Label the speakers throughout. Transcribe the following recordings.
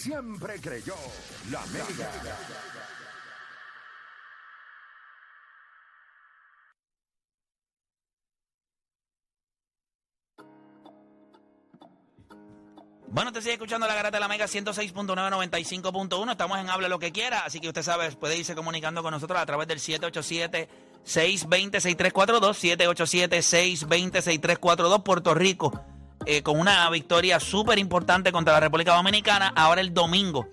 Speaker 1: Siempre creyó la mega.
Speaker 2: Bueno, te sigue escuchando la garata de la Mega 106.995.1. Estamos en Habla lo que quiera, así que usted sabe, puede irse comunicando con nosotros a través del 787-620-6342, 787-620-6342, Puerto Rico, eh, con una victoria súper importante contra la República Dominicana, ahora el domingo.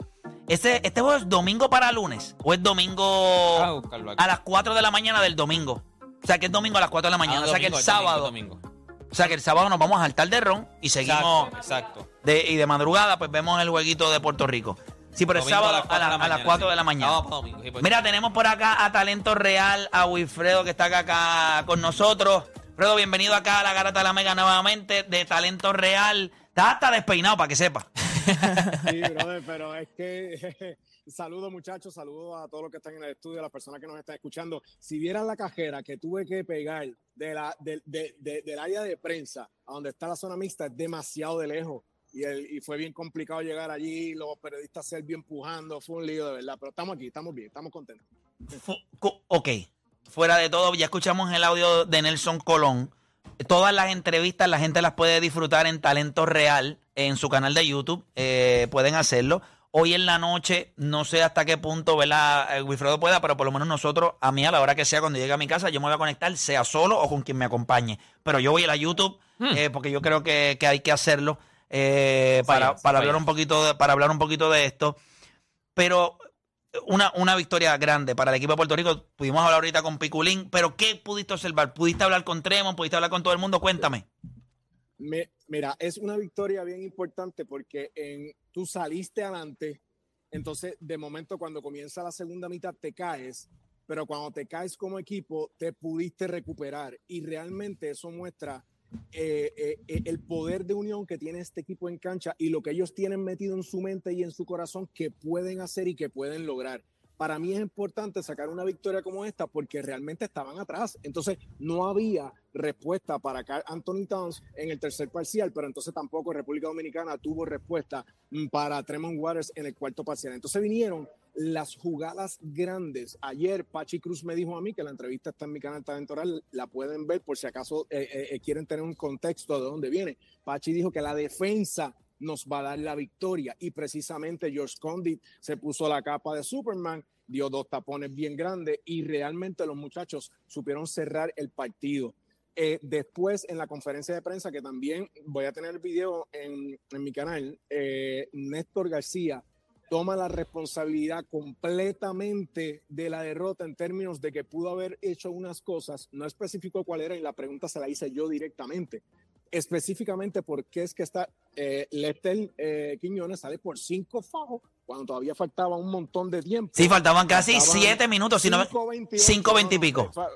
Speaker 2: Este, ¿Este juego es domingo para lunes? ¿O es domingo
Speaker 3: Ah,
Speaker 2: a las 4 de la mañana del domingo? O sea, que es domingo a las 4 de la mañana.
Speaker 3: Ah,
Speaker 2: o sea, que el sábado.
Speaker 3: domingo, domingo.
Speaker 2: O sea, que el sábado nos vamos al altar de ron y seguimos.
Speaker 3: Exacto, exacto.
Speaker 2: De- y de madrugada, pues vemos el jueguito de Puerto Rico. Sí, pero el sábado a, la- a las 4 de la mañana.
Speaker 3: Domingo, sí, pues.
Speaker 2: Mira, tenemos por acá a Talento Real, a Wilfredo que está acá, acá con nosotros. Fredo, bienvenido acá a la Garata de la Mega nuevamente de Talento Real. Estás hasta despeinado, para que sepa.
Speaker 4: Sí, brother, pero es que saludos muchachos, saludos a todos los que están en el estudio, a las personas que nos están escuchando. Si vieran la cajera que tuve que pegar de la, de- de- de- del área de prensa a donde está la zona mixta, es demasiado de lejos. Y, el- y fue bien complicado llegar allí, los periodistas serbios empujando, fue un lío de verdad, pero estamos aquí, estamos bien, estamos contentos.
Speaker 2: Ok, fuera de todo, ya escuchamos el audio de Nelson Colón. Todas las entrevistas la gente las puede disfrutar en Talento Real, en su canal de YouTube. eh, pueden hacerlo. Hoy en la noche, no sé hasta qué punto, ¿verdad? eh, Wilfredo pueda, pero por lo menos nosotros, a mí a la hora que sea, cuando llegue a mi casa, yo me voy a conectar, sea solo o con quien me acompañe. Pero yo voy a la YouTube, eh, porque yo creo que, que hay que hacerlo eh, para, para hablar un poquito de, para hablar un poquito de esto. Pero una, una victoria grande para el equipo de Puerto Rico. Pudimos hablar ahorita con Piculín, pero ¿qué pudiste observar? ¿Pudiste hablar con Tremont? ¿Pudiste hablar con todo el mundo? Cuéntame.
Speaker 4: Me- mira, es una victoria bien importante porque en, tú saliste adelante, entonces de momento cuando comienza la segunda mitad te caes, pero cuando te caes como equipo te pudiste recuperar y realmente eso muestra eh, eh, eh, el poder de unión que tiene este equipo en cancha y lo que ellos tienen metido en su mente y en su corazón que pueden hacer y que pueden lograr. Para mí es importante sacar una victoria como esta porque realmente estaban atrás. Entonces no había respuesta para Anthony Towns en el tercer parcial, pero entonces tampoco República Dominicana tuvo respuesta mm, para Tremont Waters en el cuarto parcial. Entonces vinieron las jugadas grandes. Ayer Pachi Cruz me dijo a mí que la entrevista está en mi canal talentoral, la pueden ver por si acaso eh, eh, eh, quieren tener un contexto de dónde viene. Pachi dijo que la defensa nos va a dar la victoria y precisamente George Condit se puso la capa de Superman, dio dos tapones bien grandes y realmente los muchachos supieron cerrar el partido. Después en la conferencia de prensa, que también voy a tener el video en, en mi canal, eh, Néstor García toma la responsabilidad completamente de la derrota en términos de que pudo haber hecho unas cosas, no especificó cuál era y la pregunta se la hice yo directamente. Específicamente por qué es que está eh, Lester eh, Quiñones sale por cinco fajos cuando todavía faltaba un montón de tiempo.
Speaker 2: Sí, faltaban casi
Speaker 4: Faltaban
Speaker 2: siete minutos. Si no,
Speaker 4: 5.28,
Speaker 2: cinco
Speaker 4: no,
Speaker 2: veinte y
Speaker 4: no, fa-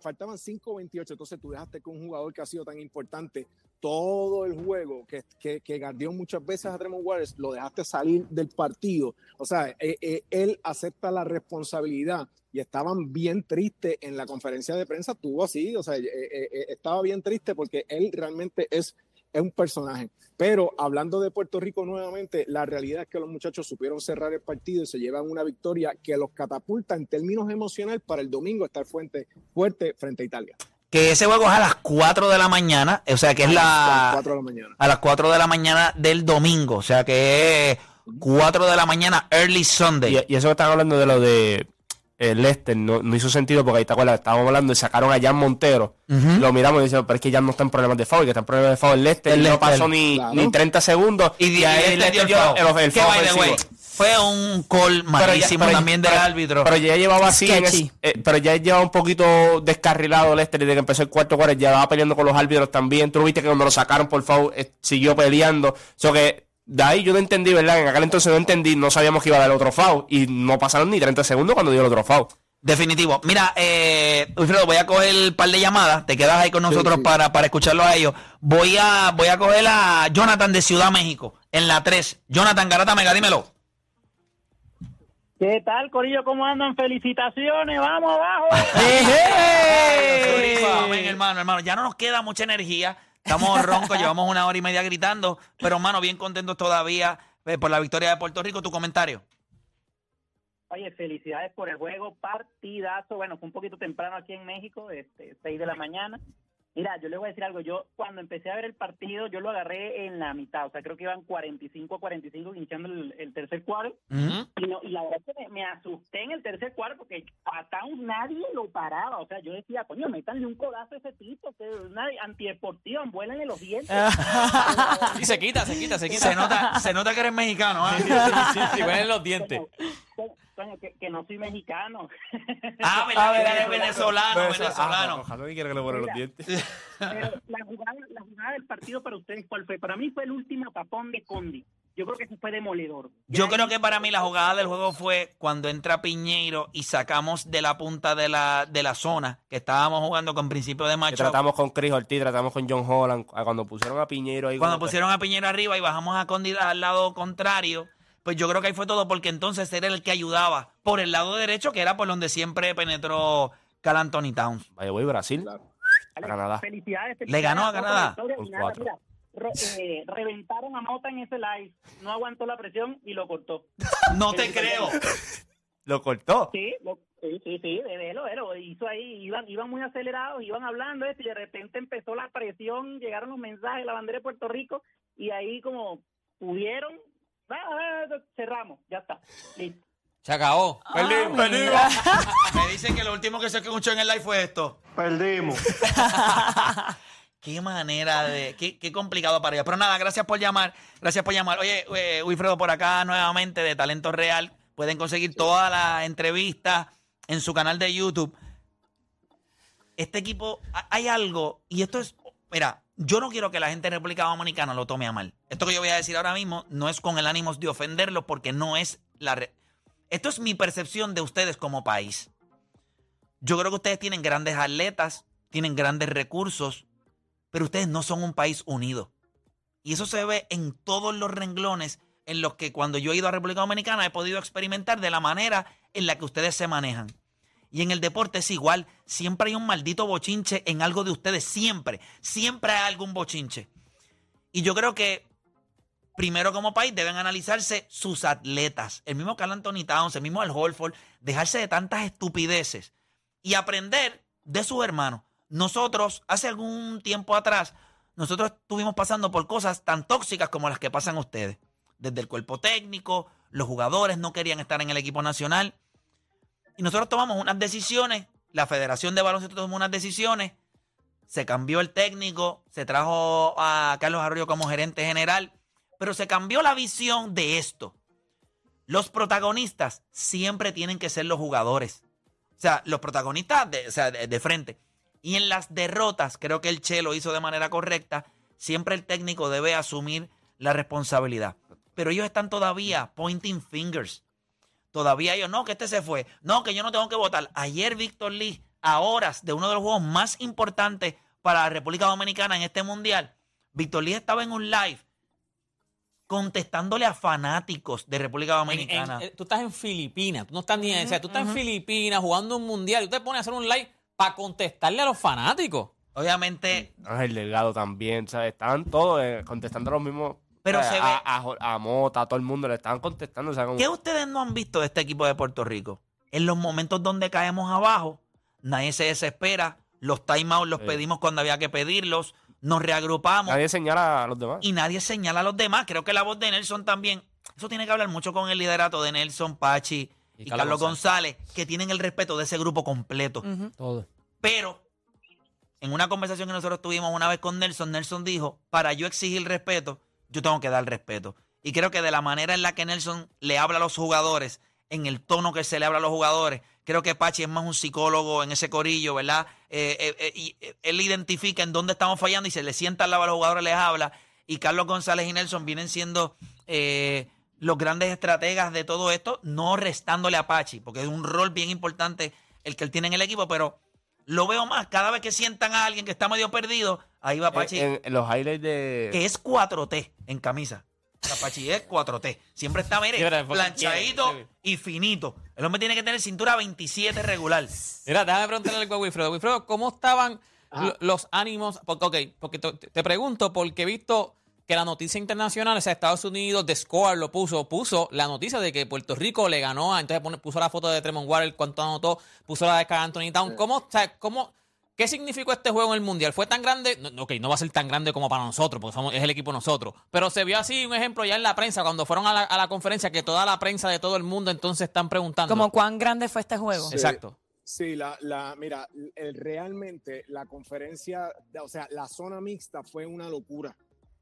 Speaker 4: faltaban 5.28, entonces tú dejaste que un jugador que ha sido tan importante todo el juego, que, que, que muchas veces a Tremont Waters, lo dejaste salir del partido. O sea, eh, eh, él acepta la responsabilidad y estaban bien tristes en la conferencia de prensa, tuvo así, o sea, eh, eh, eh, estaba bien triste porque él realmente es, es un personaje. Pero hablando de Puerto Rico nuevamente, la realidad es que los muchachos supieron cerrar el partido y se llevan una victoria que los catapulta en términos emocionales para el domingo estar fuerte, fuerte frente a Italia.
Speaker 2: Que ese juego es a las 4 de la mañana, o sea que es
Speaker 4: A las
Speaker 2: la
Speaker 4: 4 de la mañana.
Speaker 2: a las 4 de la mañana del domingo, o sea que es 4 de la mañana early Sunday.
Speaker 5: Y, y eso que están hablando de lo de eh, Lester no, no hizo sentido porque ahí te acuerdas, estábamos hablando y sacaron a Jan Montero. Lo miramos y decimos, pero es que ya no está en problemas de foul, que está en problemas de foul Lester.
Speaker 2: El
Speaker 5: y no
Speaker 2: Lester,
Speaker 5: pasó ni,
Speaker 4: claro.
Speaker 5: ni 30 segundos.
Speaker 2: Y, de
Speaker 5: ahí
Speaker 2: le dio el foul.
Speaker 5: el, el foul
Speaker 2: fue un call
Speaker 5: Pero ya-
Speaker 2: malísimo
Speaker 5: pero-
Speaker 2: también del
Speaker 5: pero-
Speaker 2: árbitro.
Speaker 5: Pero ya llevaba así, en ese- eh, pero ya llevaba un poquito descarrilado Lester desde que empezó el cuarto cuarto, ya va peleando con los árbitros también. Tú viste que cuando lo sacaron por foul eh, siguió peleando. So que de ahí yo no entendí, ¿verdad? En aquel entonces no entendí, no sabíamos que iba a dar otro foul y no pasaron ni 30 segundos cuando dio el otro foul.
Speaker 2: Definitivo. Mira, eh, Wilfredo, voy a coger el par de llamadas. Te quedas ahí con nosotros
Speaker 4: sí.
Speaker 2: Para, para escucharlo a ellos. Voy a, voy a coger a Jonathan de Ciudad México en la 3. Jonathan Garata Mega, dímelo.
Speaker 6: ¿Qué tal, Corillo? ¿Cómo andan? Felicitaciones, vamos abajo.
Speaker 2: ¡Eh! Amén, hermano, hermano. Ya no nos queda mucha energía. Estamos roncos, llevamos una hora y media gritando. Pero, hermano, bien contentos todavía. eh, por la victoria de Puerto Rico. ¿Tu comentario?
Speaker 6: Oye, felicidades por el juego, partidazo. Bueno, fue un poquito temprano aquí en México, este, 6 de la mañana. Mira, yo le voy a decir algo. Yo, cuando empecé a ver el partido, yo lo agarré en la mitad. O sea, creo que iban 45 a 45 iniciando el, el tercer cuarto.
Speaker 2: Ujú.
Speaker 6: Y, no- y la verdad es que me, me asusté en el tercer cuarto porque a Towns nadie lo paraba. O sea, yo decía, coño, métanle un codazo a ese tipo, que es una antideportiva, envuélenle los dientes.
Speaker 3: Y se quita, se quita, se quita.
Speaker 2: Se nota, se nota que eres mexicano, ¿ah?
Speaker 3: Sí, sí, huelen los dientes.
Speaker 6: Coño, coño, que, que no soy mexicano.
Speaker 2: Ah, ¿verdad? que eres venezolano, venezolano.
Speaker 5: Ojalá que quiera que le ponen los dientes.
Speaker 6: Pero la jugada, la jugada del partido para ustedes, ¿cuál fue? Para mí fue el último tapón de Condi. Yo creo que ese fue demoledor.
Speaker 2: Yo creo que para mí la jugada del juego fue cuando entra Piñeiro y sacamos de la punta de la, de la zona que estábamos jugando con principio de
Speaker 5: Que
Speaker 2: macho.
Speaker 5: tratamos con Chris Ortiz, tratamos con John Holland. Cuando pusieron a Piñero ahí.
Speaker 2: Cuando
Speaker 5: que-
Speaker 2: pusieron a Piñero arriba y bajamos a Condi al lado contrario, pues yo creo que ahí fue todo porque entonces era el que ayudaba por el lado derecho, que era por donde siempre penetró Cal Anthony Towns.
Speaker 5: Vaya, voy Brasil.
Speaker 6: Alex,
Speaker 5: Canadá.
Speaker 6: Felicidades.
Speaker 2: Le ganó a
Speaker 6: felicidades
Speaker 2: Canadá.
Speaker 6: re- eh, reventaron a Mota en ese live. No aguantó la presión y lo cortó.
Speaker 2: No te creo.
Speaker 5: Lo cortó.
Speaker 6: Sí, lo- sí, sí, sí, de velo, velo. Hizo ahí, iban, iban muy acelerados, iban hablando esto, y de repente empezó la presión, llegaron los mensajes, la bandera de Puerto Rico, y ahí como pudieron, ah, ah, cerramos, ya está, listo.
Speaker 3: Se acabó.
Speaker 5: Perdimos.
Speaker 2: Me dicen que lo último que se escuchó en el live fue esto.
Speaker 1: Perdimos.
Speaker 2: Qué manera de. Qué, qué complicado para ellos. Pero nada, gracias por llamar. Gracias por llamar. Oye, eh, Wilfredo, por acá nuevamente de Talento Real. Pueden conseguir todas las entrevistas en su canal de YouTube. Este equipo, ha- hay algo, y esto es. Mira, yo no quiero que la gente de República Dominicana lo tome a mal. Esto que yo voy a decir ahora mismo no es con el ánimo de ofenderlo, porque no es la. re- Esto es mi percepción de ustedes como país. Yo creo que ustedes tienen grandes atletas, tienen grandes recursos, pero ustedes no son un país unido. Y eso se ve en todos los renglones en los que cuando yo he ido a República Dominicana he podido experimentar de la manera en la que ustedes se manejan. Y en el deporte es igual, siempre hay un maldito bochinche en algo de ustedes, siempre, siempre hay algún bochinche. Y yo creo que primero como país deben analizarse sus atletas, el mismo Carl Anthony Towns, el mismo Al Holford, dejarse de tantas estupideces y aprender de sus hermanos. Nosotros, hace algún tiempo atrás, nosotros estuvimos pasando por cosas tan tóxicas como las que pasan ustedes. Desde el cuerpo técnico, los jugadores no querían estar en el equipo nacional. Y nosotros tomamos unas decisiones, la Federación de Baloncesto tomó unas decisiones, se cambió el técnico, se trajo a Carlos Arroyo como gerente general, pero se cambió la visión de esto. Los protagonistas siempre tienen que ser los jugadores. O sea, los protagonistas de, o sea, de, de frente. Y en las derrotas, creo que el Che lo hizo de manera correcta. Siempre el técnico debe asumir la responsabilidad. Pero ellos están todavía pointing fingers. Todavía ellos, no, que este se fue. No, que yo no tengo que votar. Ayer Víctor Lee, a horas de uno de los juegos más importantes para la República Dominicana en este mundial, Víctor Lee estaba en un live contestándole a fanáticos de República
Speaker 3: En-
Speaker 2: Dominicana.
Speaker 3: en- eh, tú estás en Filipinas, tú no estás ni, o sea, tú estás en Filipinas jugando un mundial y tú te pones a hacer un live para contestarle a los fanáticos.
Speaker 2: Obviamente,
Speaker 5: Ángel Delgado también, ¿sabes? Estaban todos eh, contestando los mismos.
Speaker 2: Pero
Speaker 5: ¿sabes?
Speaker 2: se ve-
Speaker 5: A, a- a Mota, a todo el mundo le estaban contestando. O sea, como-
Speaker 2: ¿Qué ustedes no han visto de este equipo de Puerto Rico? En los momentos donde caemos abajo, nadie se desespera. Los timeouts los
Speaker 5: Sí.
Speaker 2: pedimos cuando había que pedirlos. Nos reagrupamos
Speaker 5: Nadie señala a los demás.
Speaker 2: y nadie señala a los demás. Creo que la voz de Nelson también. Eso tiene que hablar mucho con el liderato de Nelson, Pachi y,
Speaker 3: Y
Speaker 2: Carlos
Speaker 3: Carlos
Speaker 2: González, que tienen el respeto de ese grupo completo.
Speaker 3: Todo.
Speaker 2: Pero en una conversación que nosotros tuvimos una vez con Nelson, Nelson dijo, para yo exigir respeto, yo tengo que dar respeto. Y creo que de la manera en la que Nelson le habla a los jugadores, en el tono que se le habla a los jugadores, creo que Pachi es más un psicólogo en ese corillo, ¿verdad? Eh, eh, eh, él identifica en dónde estamos fallando y se le sienta al lado a los jugadores, les habla. Y Carlos González y Nelson vienen siendo los grandes estrategas de todo esto, no restándole a Pachi, porque es un rol bien importante el que él tiene en el equipo, pero lo veo más. Cada vez que sientan a alguien que está medio perdido, ahí va Pachi,
Speaker 5: En, en los highlights de.
Speaker 2: que es 4T en camisa. Sea, Pachi es 4T. Siempre está, mire, planchadito
Speaker 3: quiere,
Speaker 2: y finito. El hombre tiene que tener cintura 27 regular.
Speaker 3: Mira, déjame preguntarle algo a Wilfredo. Wilfredo, ¿cómo estaban
Speaker 4: Ajá.
Speaker 3: los ánimos? Porque, ok, porque te, te pregunto porque he visto que la noticia internacional, o sea, Estados Unidos, The Score lo puso, puso la noticia de que Puerto Rico le ganó, a- entonces puso la foto de Tremont Waters, cuánto anotó, puso la de Carl Anthony Town. ¿Cómo, o sea, cómo, ¿Qué significó este juego en el Mundial? ¿Fue tan grande? No, no, ok, no va a ser tan grande como para nosotros, porque somos, es el equipo nosotros. Pero se vio así un ejemplo ya en la prensa, cuando fueron a la, a la conferencia, que toda la prensa de todo el mundo entonces están preguntando.
Speaker 7: Como cuán grande fue este juego.
Speaker 4: Sí.
Speaker 3: Exacto.
Speaker 4: Sí, la, la, mira, el- realmente la conferencia, o sea, la zona mixta fue una locura.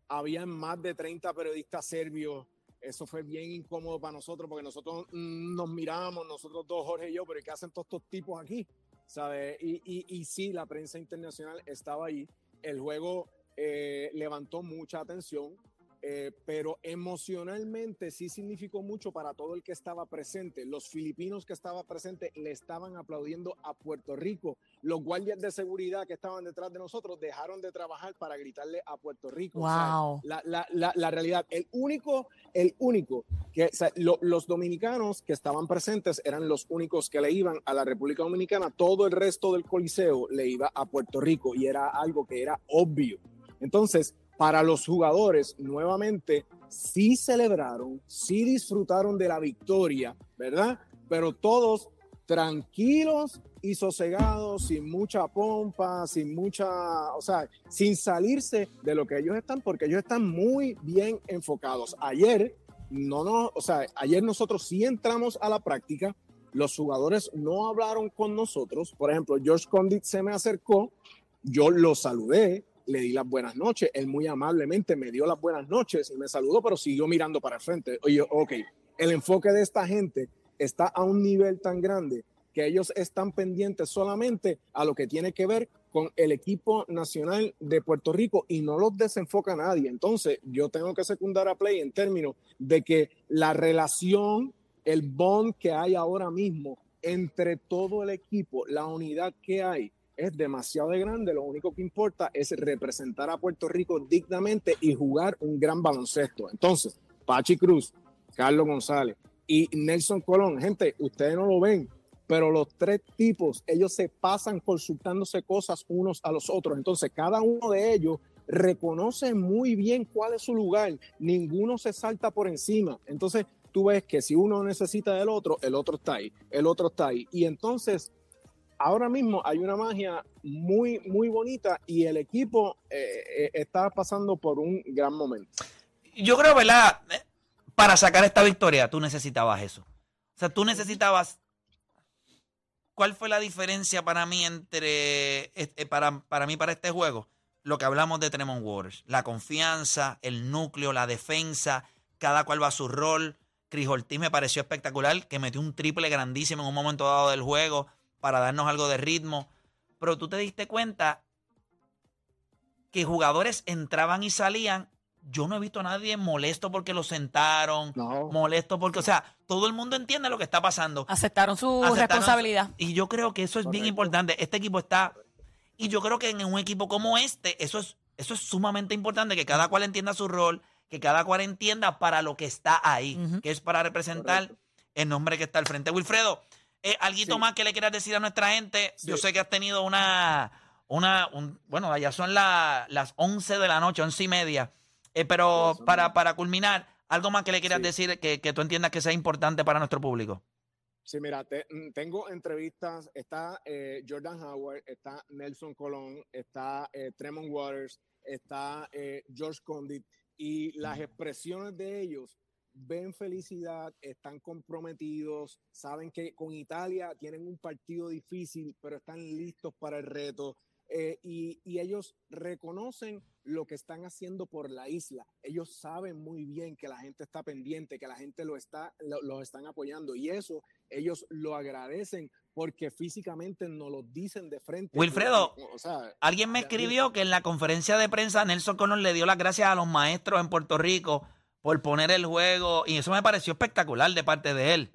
Speaker 4: Habían más de 30 periodistas serbios. Eso fue bien incómodo para nosotros porque nosotros mm, nos mirábamos, nosotros dos, Jorge y yo, pero ¿qué hacen todos estos tipos aquí? ¿Sabes? Y, y, y sí, la prensa internacional estaba ahí. El juego eh, levantó mucha atención, eh, pero emocionalmente sí significó mucho para todo el que estaba presente. Los filipinos que estaban presentes le estaban aplaudiendo a Puerto Rico. Los guardias de seguridad que estaban detrás de nosotros dejaron de trabajar para gritarle a Puerto Rico. O sea,
Speaker 7: Wow.
Speaker 4: la, la, la, la realidad, el único, el único que o sea, lo- los dominicanos que estaban presentes eran los únicos que le iban a la República Dominicana. Todo el resto del coliseo le iba a Puerto Rico y era algo que era obvio. Entonces, para los jugadores, nuevamente, sí celebraron, sí disfrutaron de la victoria, ¿verdad? Pero todos tranquilos y sosegados, sin mucha pompa, sin mucha, o sea, sin salirse de lo que ellos están, porque ellos están muy bien enfocados. Ayer, no, no, o sea, ayer nosotros sí entramos a la práctica, los jugadores no hablaron con nosotros, por ejemplo, George Condit se me acercó, yo lo saludé, le di las buenas noches, él muy amablemente me dio las buenas noches y me saludó, pero siguió mirando para el frente. Oye, ok, el enfoque de esta gente está a un nivel tan grande que ellos están pendientes solamente a lo que tiene que ver con el equipo nacional de Puerto Rico y no los desenfoca nadie. Entonces, yo tengo que secundar a Play en términos de que la relación, el bond que hay ahora mismo entre todo el equipo, la unidad que hay, es demasiado grande. Lo único que importa es representar a Puerto Rico dignamente y jugar un gran baloncesto. Entonces, Pachi Cruz, Carlos González y Nelson Colón, gente, ustedes no lo ven, pero los tres tipos, ellos se pasan consultándose cosas unos a los otros. Entonces, cada uno de ellos reconoce muy bien cuál es su lugar. Ninguno se salta por encima. Entonces, tú ves que si uno necesita del otro, el otro está ahí, el otro está ahí. Y entonces, ahora mismo hay una magia muy, muy bonita y el equipo eh, eh, está pasando por un gran momento.
Speaker 2: Yo creo, ¿verdad? Eh, Para sacar esta victoria, tú necesitabas eso. O sea, tú necesitabas. ¿Cuál fue la diferencia para mí entre. para, para mí, para este juego? Lo que hablamos de Tremont Waters. La confianza, el núcleo, la defensa, cada cual va a su rol. Chris Ortiz me pareció espectacular, que metió un triple grandísimo en un momento dado del juego para darnos algo de ritmo. Pero tú te diste cuenta que jugadores entraban y salían. Yo no he visto a nadie molesto porque lo sentaron,
Speaker 4: No.
Speaker 2: molesto porque, o sea, todo el mundo entiende lo que está pasando.
Speaker 7: Aceptaron su
Speaker 2: Aceptaron-
Speaker 7: responsabilidad.
Speaker 2: Y yo creo que eso es bien importante. Este equipo está. Y yo creo que en un equipo como este, eso es, eso es sumamente importante, que cada cual entienda su rol, que cada cual entienda para lo que está ahí, que es para representar
Speaker 4: Correcto.
Speaker 2: el nombre que está al frente. Wilfredo, eh, ¿alguito
Speaker 4: Sí.
Speaker 2: más que le quieras decir a nuestra gente? Yo sé que has tenido una. una un- bueno, ya son la- las 11 de la noche, 11 y media. Eh, pero
Speaker 4: Sí,
Speaker 2: para, para culminar, ¿algo más que le quieras decir que, que tú entiendas que sea importante para nuestro público?
Speaker 4: Sí, mira, te- mm, tengo entrevistas, está eh, Jordan Howard, está Nelson Colón, está eh, Tremont Waters, está George Condit, y las expresiones de ellos ven felicidad, están comprometidos, saben que con Italia tienen un partido difícil, pero están listos para el reto. eh, y, y ellos reconocen lo que están haciendo por la isla. Ellos saben muy bien que la gente está pendiente, que la gente lo está, lo, los están apoyando y eso ellos lo agradecen porque físicamente nos lo dicen de frente.
Speaker 2: Wilfredo,
Speaker 4: O sea,
Speaker 2: Alguien me escribió que en la conferencia de prensa Nelson Colón le dio las gracias a los maestros en Puerto Rico por poner el juego y eso me pareció espectacular de parte de él.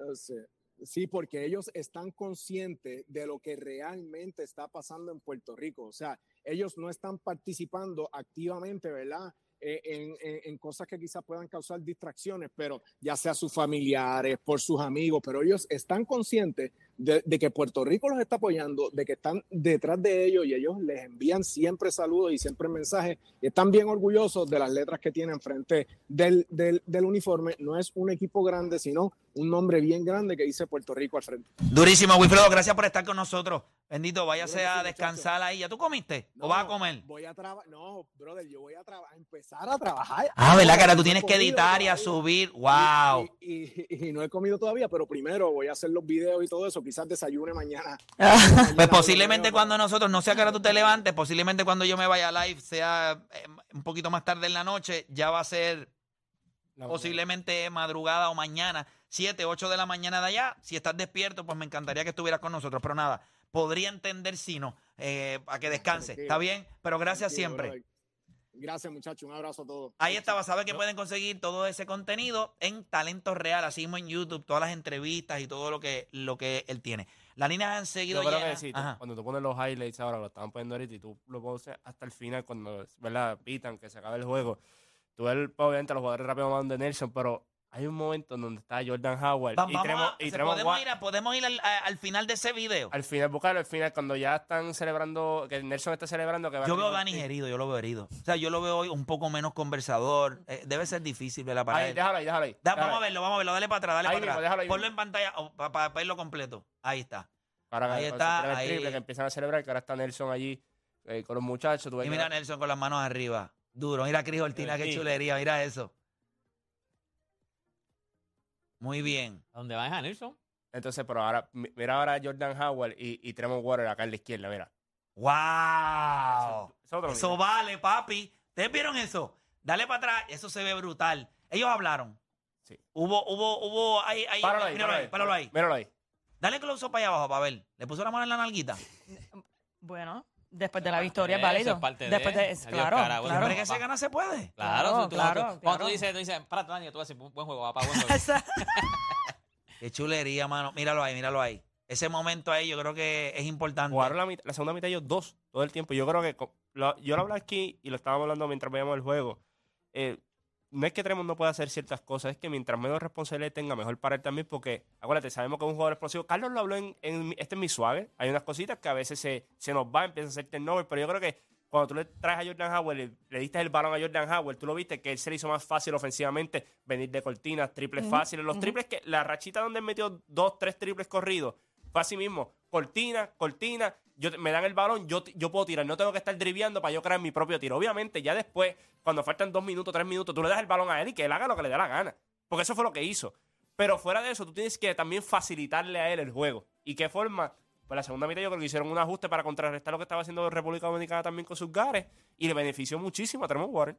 Speaker 4: Sí, porque ellos están conscientes de lo que realmente está pasando en Puerto Rico. O sea, ellos no están participando activamente, ¿verdad? Eh, en, en- en cosas que quizás puedan causar distracciones, pero ya sea sus familiares, por sus amigos, pero ellos están conscientes de, de que Puerto Rico los está apoyando, de que están detrás de ellos y ellos les envían siempre saludos y siempre mensajes. Y están bien orgullosos de las letras que tienen frente del, del, del uniforme. No es un equipo grande, sino un nombre bien grande que dice Puerto Rico al frente.
Speaker 2: Durísimo, Wilfredo, gracias por estar con nosotros. Bendito, váyase a descansar ahí. ¿Ya tú comiste? ¿O vas a comer?
Speaker 4: Voy a trabajar. No, brother, yo voy a, empezar a trabajar.
Speaker 2: Ah, ¿verdad, cara? Tú tienes que editar y a subir. ¡Wow!
Speaker 4: Y, y- y no he comido todavía, pero primero voy a hacer los videos y todo eso. Quizás desayune mañana.
Speaker 2: Pues posiblemente cuando nosotros, no sé a qué hora tú te levantes, posiblemente cuando yo me vaya a live sea eh, un poquito más tarde en la noche, ya va a ser
Speaker 5: La-
Speaker 2: posiblemente madrugada o mañana, 7, 8 de la mañana de allá. Si estás despierto, pues me encantaría que estuvieras con nosotros, pero nada, podría entender si no, eh, a que descanse. ¿Está bien? Pero gracias
Speaker 4: Tranquilo,
Speaker 2: siempre.
Speaker 4: Gracias, muchachos. Un abrazo a todos.
Speaker 2: Ahí estaba, sabe que pueden conseguir todo ese contenido en Talento Real, así mismo en YouTube, todas las entrevistas y todo lo que, lo que él tiene. Las líneas han seguido
Speaker 5: Yo creo que sí, tú-
Speaker 2: Ajá.
Speaker 5: cuando tú pones los highlights ahora, lo estaban poniendo ahorita y tú lo pones hasta el final, cuando ¿verdad? pitan, que se acabe el juego. Tú ves, obviamente, los jugadores rápido mandan de Nelson, pero hay un momento en donde está Jordan Howard
Speaker 2: Va-
Speaker 5: y
Speaker 2: vamos a-
Speaker 5: y
Speaker 2: se-
Speaker 5: Tremont
Speaker 2: podemos,
Speaker 5: Wa-
Speaker 2: ir, a- podemos ir al, a- al final de ese video.
Speaker 5: al final, buscarlo al final, cuando ya están celebrando, que Nelson está celebrando que va
Speaker 2: Yo
Speaker 5: a
Speaker 2: veo a Dani herido, yo lo veo herido. O sea, yo lo veo hoy un poco menos conversador. Eh, debe ser difícil verla para
Speaker 5: Ahí,
Speaker 2: él.
Speaker 5: déjalo ahí, déjalo ahí.
Speaker 2: Da-
Speaker 5: déjalo
Speaker 2: vamos a
Speaker 5: ahí.
Speaker 2: verlo, vamos a verlo. Dale para atrás, dale
Speaker 5: Ahí
Speaker 2: para
Speaker 5: mismo,
Speaker 2: atrás.
Speaker 5: déjalo ahí
Speaker 2: Ponlo
Speaker 5: mismo.
Speaker 2: en pantalla para verlo completo. Ahí está.
Speaker 5: Para que-
Speaker 2: ahí está, ahí.
Speaker 5: triple que empiezan a celebrar, que ahora está Nelson allí eh, con los muchachos. tú ves
Speaker 2: Y
Speaker 5: que-
Speaker 2: mira a Nelson con las manos arriba. Duro. Mira a Cris Ortina, qué
Speaker 5: Sí.
Speaker 2: chulería. Mira eso. Muy bien.
Speaker 3: ¿A ¿Dónde va a Nelson?
Speaker 5: Entonces, pero ahora, mi- mira ahora a Jordan Howard y, y Tremont Water acá en la izquierda, mira.
Speaker 2: ¡Wow!
Speaker 5: Eso es otro
Speaker 2: Eso
Speaker 5: nivel.
Speaker 2: vale, papi. ¿Ustedes vieron eso? Dale para atrás. Eso se ve brutal. Ellos hablaron.
Speaker 5: Sí.
Speaker 2: Hubo, hubo, hubo. Ahí, ahí.
Speaker 5: Páralo ahí,
Speaker 2: míralo ahí, páralo ahí.
Speaker 5: Míralo ahí.
Speaker 2: Dale close up para allá abajo para ver. ¿Le puso la mano en la nalguita?
Speaker 7: Bueno, después de la victoria es
Speaker 3: Eso
Speaker 7: válido.
Speaker 3: es parte de-
Speaker 7: después de,
Speaker 3: Adiós,
Speaker 7: claro, claro.
Speaker 2: Siempre que se gana se puede.
Speaker 3: Claro,
Speaker 7: Claro,
Speaker 3: tú- tú-
Speaker 7: claro,
Speaker 3: tú- Cuando
Speaker 7: claro.
Speaker 3: tú dices, tú dices, para Tania, tú vas a decir, buen juego, papá, buen juego.
Speaker 2: Qué chulería, mano. Míralo ahí, míralo ahí. Ese momento ahí yo creo que es importante.
Speaker 5: Jugaron la, mit- la segunda mitad ellos dos, todo el tiempo. Yo creo que, lo- yo lo hablaba aquí y lo estábamos hablando mientras veíamos el juego. Eh, no es que Tremont no pueda hacer ciertas cosas, es que mientras menos responsabilidad tenga, mejor para él también, porque, acuérdate, sabemos que es un jugador explosivo. Carlos lo habló en, en este es mi suave. Hay unas cositas que a veces se, se nos va, empieza a ser turnover, pero yo creo que cuando tú le traes a Jordan Howard, le, le diste el balón a Jordan Howard, tú lo viste que él se le hizo más fácil ofensivamente venir de cortinas, triples fáciles. Los triples que, la rachita donde él metió dos, tres triples corridos, fue así mismo. Cortina, cortina, yo, me dan el balón, yo, yo puedo tirar, no tengo que estar driviando para yo crear mi propio tiro. Obviamente, ya después, cuando faltan dos minutos, tres minutos, tú le das el balón a él y que él haga lo que le dé la gana. Porque eso fue lo que hizo. Pero fuera de eso, tú tienes que también facilitarle a él el juego. ¿Y qué forma? Pues la segunda mitad yo creo que hicieron un ajuste para contrarrestar lo que estaba haciendo República Dominicana también con sus gares y le benefició muchísimo a Tremont Waters.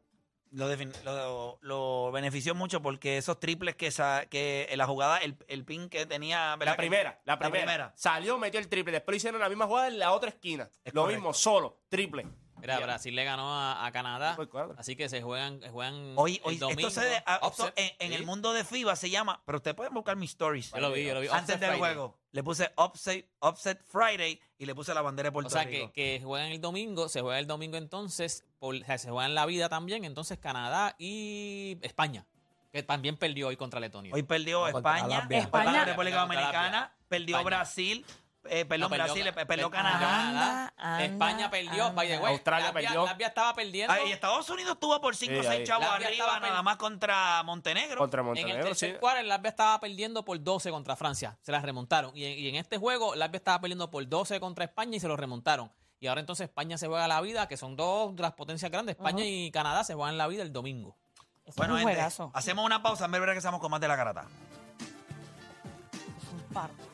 Speaker 2: Lo, lo, lo benefició mucho porque esos triples que, sa- que en la jugada, el, el pin que tenía. ¿verdad
Speaker 5: La
Speaker 2: que-
Speaker 5: primera, la primera, Salió, metió el triple. Después hicieron la misma jugada en la otra esquina.
Speaker 2: Es
Speaker 5: lo
Speaker 2: correcto.
Speaker 5: mismo, solo, triple.
Speaker 3: Mira. Brasil le ganó a, a Canadá. Así que se juegan, juegan
Speaker 2: Hoy,
Speaker 3: el
Speaker 2: hoy
Speaker 3: domingo.
Speaker 2: esto se de- esto en, en
Speaker 3: sí.
Speaker 2: el mundo de FIBA se llama, pero ustedes pueden buscar mis stories.
Speaker 3: Yo lo vi, yo lo vi.
Speaker 2: Antes del juego, le puse Offset, offset Friday y le puse la bandera de Puerto
Speaker 3: O sea,
Speaker 2: Rico.
Speaker 3: que, que juegan el domingo, se juega el domingo entonces, por, o sea, se juega en la vida también, entonces Canadá y España, que también perdió hoy contra Letonia.
Speaker 2: Hoy perdió España. España,
Speaker 7: España.
Speaker 2: República Dominicana, perdió
Speaker 3: España.
Speaker 2: Brasil, eh, perdón,
Speaker 3: No, perdió-
Speaker 2: Brasil, perdió
Speaker 3: per-
Speaker 2: Canadá.
Speaker 7: Anda, anda,
Speaker 3: España perdió, by the way.
Speaker 5: Australia
Speaker 3: Latvia-
Speaker 5: perdió.
Speaker 3: Latvia estaba perdiendo.
Speaker 2: Y Estados Unidos tuvo por 5 o
Speaker 5: Sí,
Speaker 2: 6
Speaker 5: ahí.
Speaker 2: chavos
Speaker 3: Latvia
Speaker 2: arriba,
Speaker 3: estaba
Speaker 2: nada más contra Montenegro.
Speaker 5: Contra
Speaker 3: en el
Speaker 5: Montenegro,
Speaker 3: tercer
Speaker 5: sí.
Speaker 3: quarter, Latvia estaba perdiendo por 12 contra Francia. Se las remontaron. Y en, y en este juego, Latvia estaba perdiendo por 12 contra España y se lo remontaron. Y ahora entonces España se juega la vida, que son dos de las potencias grandes. España y Canadá se juegan la vida el domingo.
Speaker 2: Bueno,
Speaker 7: un
Speaker 2: gente, hacemos una pausa, en breve regresamos con más de la garata.
Speaker 7: Es un parto.